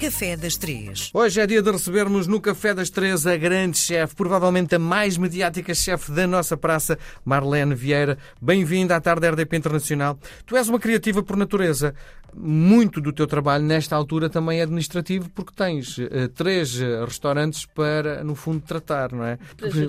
Café das Três. Hoje é dia de recebermos no Café das Três a grande chefe, provavelmente a mais mediática chefe da nossa praça, Marlene Vieira. Bem-vinda à tarde RDP Internacional. Tu és uma criativa por natureza. Muito do teu trabalho nesta altura também é administrativo, porque tens uh, três uh, restaurantes para, no fundo, tratar, não é?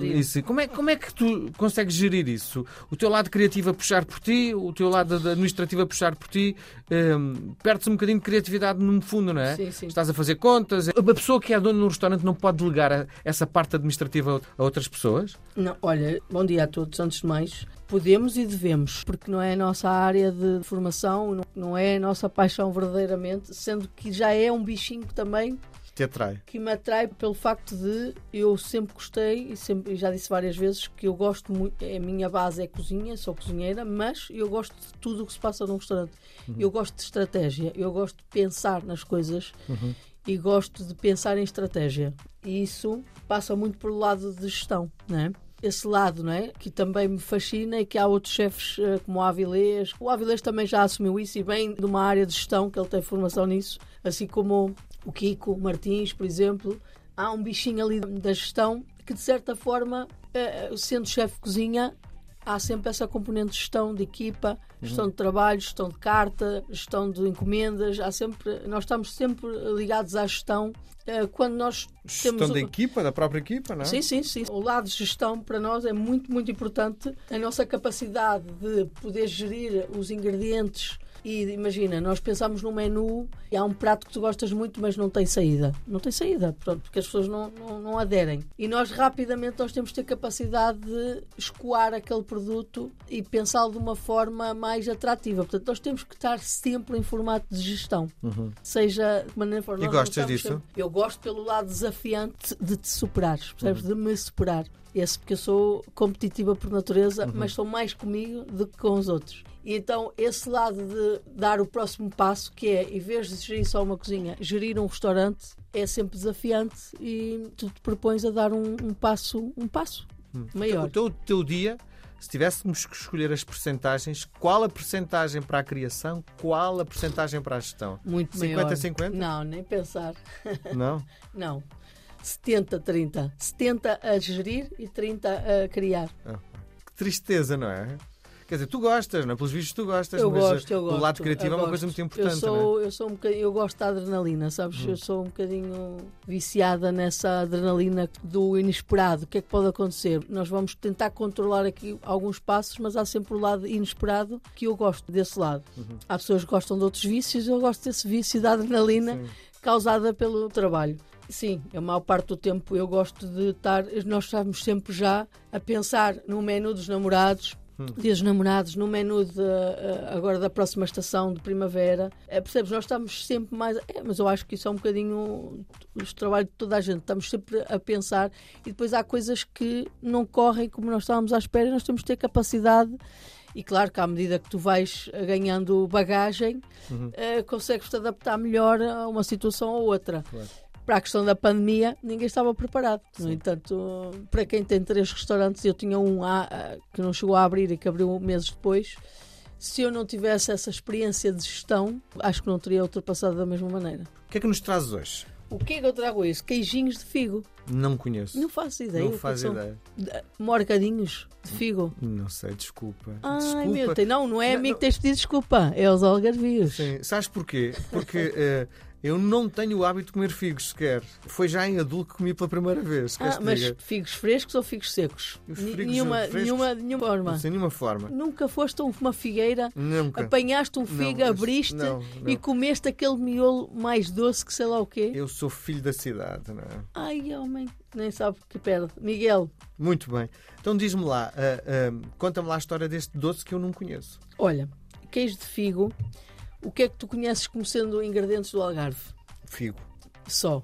Isso. Como, é como é que tu consegues gerir isso? O teu lado criativo a puxar por ti, o teu lado administrativo a puxar por ti, um, perde-se um bocadinho de criatividade no fundo, não é? Sim, sim. Estás a fazer contas. A pessoa que é dona no restaurante não pode delegar essa parte administrativa a outras pessoas? Não, olha, bom dia a todos. Antes de mais, podemos e devemos, porque não é a nossa área de formação, não- não é a nossa paixão verdadeiramente, sendo que já é um bichinho também Te atrai. que me atrai pelo facto de eu sempre gostei e sempre já disse várias vezes que eu gosto muito, a minha base é cozinha, sou cozinheira, mas eu gosto de tudo o que se passa num restaurante. Eu gosto de estratégia, eu gosto de pensar nas coisas e gosto de pensar em estratégia. E isso passa muito pelo lado de gestão, não é? Esse lado, não é? Que também me fascina e que há outros chefes eh, como o Avilés. O Avilés também já assumiu isso e vem de uma área de gestão que ele tem formação nisso, assim como o Kiko Martins, por exemplo. Há um bichinho ali da gestão que, de certa forma, eh, sendo chefe de cozinha, há sempre essa componente de gestão de equipa, gestão de trabalho, gestão de carta, gestão de encomendas. Há sempre, nós estamos sempre ligados à gestão. eh, Quando nós Gestão temos da equipa, da própria equipa, não é? Sim, sim, sim. O lado de gestão para nós é muito, muito importante. A nossa capacidade de poder gerir os ingredientes. E imagina, nós pensamos num menu e há um prato que tu gostas muito, mas não tem saída. Não tem saída, pronto, porque as pessoas não, não, não aderem. E nós rapidamente nós temos de ter capacidade de escoar aquele produto e pensá-lo de uma forma mais atrativa. Portanto, nós temos que estar sempre em formato de gestão. Seja de maneira for. Uhum. E gostas disso? sempre- eu gosto pelo lado desafiante de te superar, Uhum. percebes? De me superar. Esse porque eu sou competitiva por natureza, Uhum. mas sou mais comigo do que com os outros. E então esse lado de dar o próximo passo, que é, em vez de gerir só uma cozinha, gerir um restaurante, é sempre desafiante e tu te propões a dar um, um passo, um passo maior. O teu, o teu dia, se tivéssemos que escolher as percentagens, qual a percentagem para a criação, qual a percentagem para a gestão? Muito 50 maior. a 50? Não, nem pensar. Não? Não. 70, 30. 70 a gerir e 30 a criar. Ah, que tristeza, não é? Quer dizer, tu gostas, não é? Pelos vistos tu gostas, Eu mas gosto, uh, eu gosto. o lado criativo é uma coisa muito importante, Eu não é? Hum. sou, eu sou um bocadinho, eu gosto da adrenalina, sabes? Eu sou um bocadinho viciada nessa adrenalina do inesperado. O que é que pode acontecer? Nós vamos tentar controlar aqui alguns passos, mas há sempre o lado inesperado que eu gosto desse lado. Uhum. Há pessoas que gostam de outros vícios, eu gosto desse vício da adrenalina Sim. causada pelo trabalho. Sim, a maior parte do tempo eu gosto de estar. Nós estamos sempre já a pensar no menu dos namorados. Dia dos namorados, no menu de, eh, agora da próxima estação de primavera. Eh, percebes? Nós estamos sempre mais. É, mas eu acho que isso é um bocadinho o trabalho de toda a gente. Estamos sempre a pensar e depois há coisas que não correm como nós estávamos à espera e nós temos de ter capacidade. E claro que à medida que tu vais ganhando bagagem, eh, consegues-te adaptar melhor a uma situação ou outra. Claro. Para a questão da pandemia, ninguém estava preparado. No entanto, para quem tem três restaurantes, eu tinha um a- a- que não chegou a abrir e que abriu meses depois. Se eu não tivesse essa experiência de gestão, acho que não teria ultrapassado da mesma maneira. O que é que nos trazes hoje? O que é que eu trago isso? Queijinhos de figo. Não conheço. Não faço ideia. Não é são. ideia. De- Morgadinhos de figo. Não sei, desculpa. Ai, desculpa. meu, tem- não, não é a mim que tens pedido desculpa, é os algarvios. Sim. Sabes porquê? Porque eh, eu não tenho o hábito de comer figos sequer. Foi já em adulto que comi pela primeira vez. Ah, mas diga? figos frescos ou figos secos? Figos nenhuma, frescos? nenhuma, nenhuma forma. Sem nenhuma forma. Nunca foste a uma figueira, Nunca. apanhaste um Não, figo, mas- abriste não, não. e comeste aquele miolo mais doce que sei lá o quê. Eu sou filho da cidade, não é? Ai, homem, nem sabe o que perde. Miguel, Muito bem. Então diz-me lá, ah, ah, conta-me lá a história deste doce que eu não conheço. olha, queijo de figo, o que é que tu conheces como sendo ingredientes do Algarve? Figo. Só.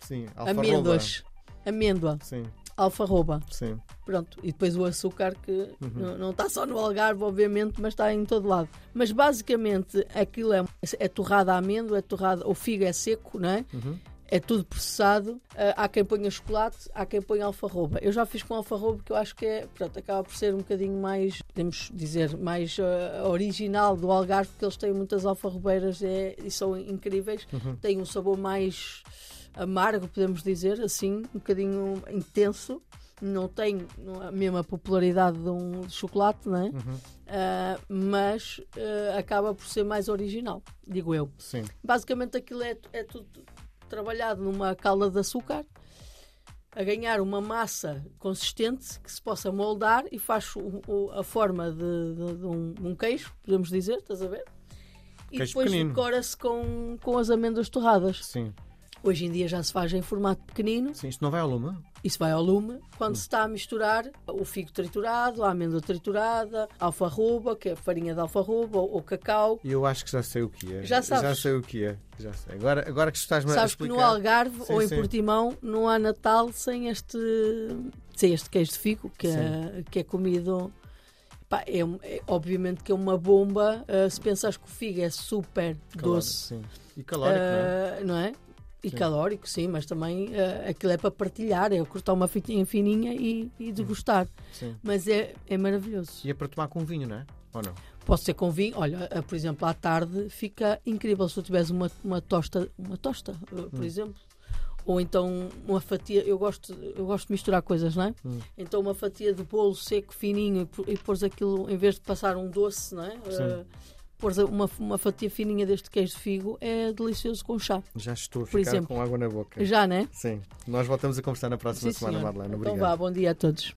Sim. Alfarroba. Amêndoas, amêndoa, Sim, alfarroba. sim. Pronto, e depois o açúcar que Uhum. não, está só no Algarve, obviamente, mas está em todo lado. Mas basicamente aquilo é, é torrada a amêndoa, é torrada, o figo é seco, não é? Uhum. É tudo processado. Uh, há quem ponha chocolate, há quem ponha alfarroba. Eu já fiz com alfarroba que eu acho que é, pronto, acaba por ser um bocadinho mais, podemos dizer, mais uh, original do Algarve, porque eles têm muitas alfarrobeiras é, e são incríveis. Uhum. Tem um sabor mais amargo, podemos dizer, assim, um bocadinho intenso não tem a mesma popularidade de um chocolate, não é? Uhum. Uh, mas uh, acaba por ser mais original, digo eu. Sim. Basicamente aquilo é, é tudo trabalhado numa calda de açúcar a ganhar uma massa consistente que se possa moldar e faz o, o, a forma de, de, de um, um, queijo, podemos dizer, estás a ver? E queijo depois decora-se com, com as amêndoas torradas. Sim. Hoje em dia já se faz em formato pequenino. Sim, isto não vai ao lume? Isso vai ao lume quando hum. se está a misturar o figo triturado, a amêndoa triturada, a alfarroba, que é farinha de alfarroba, ou, cacau. E eu acho que já sei o que é. Já sabes? Já sei o que é. Já sei. Agora, agora que estás-me a Sabes explicar... que no Algarve sim, ou em sim. Portimão não há Natal sem este, sem este queijo de figo, que, é, que é comido... Pá, é, é, obviamente que é uma bomba uh, se pensares que o figo é super Calórico, doce. Sim. E calórico, uh, não é? Não é? E sim. calórico, sim, mas também uh, aquilo é para partilhar, é cortar uma fitinha fininha e, e degustar. Sim. Mas é, é maravilhoso. E é para tomar com vinho, não é? Ou não? Pode ser com vinho. Olha, uh, por exemplo, à tarde fica incrível se tu tiveres uma, uma tosta, uma tosta, uh, por hum. exemplo. Ou então uma fatia, eu gosto, eu gosto de misturar coisas, não é? Hum. Então uma fatia de bolo seco, fininho, e, e pôres aquilo, em vez de passar um doce, não é? Sim pôr uma, uma fatia fininha deste queijo de figo é delicioso com chá. Já estou a ficar exemplo. com água na boca. Já, né? Sim. Nós voltamos a conversar na próxima Sim, semana, senhor. Madeleine. Obrigado. Então vá, bom dia a todos.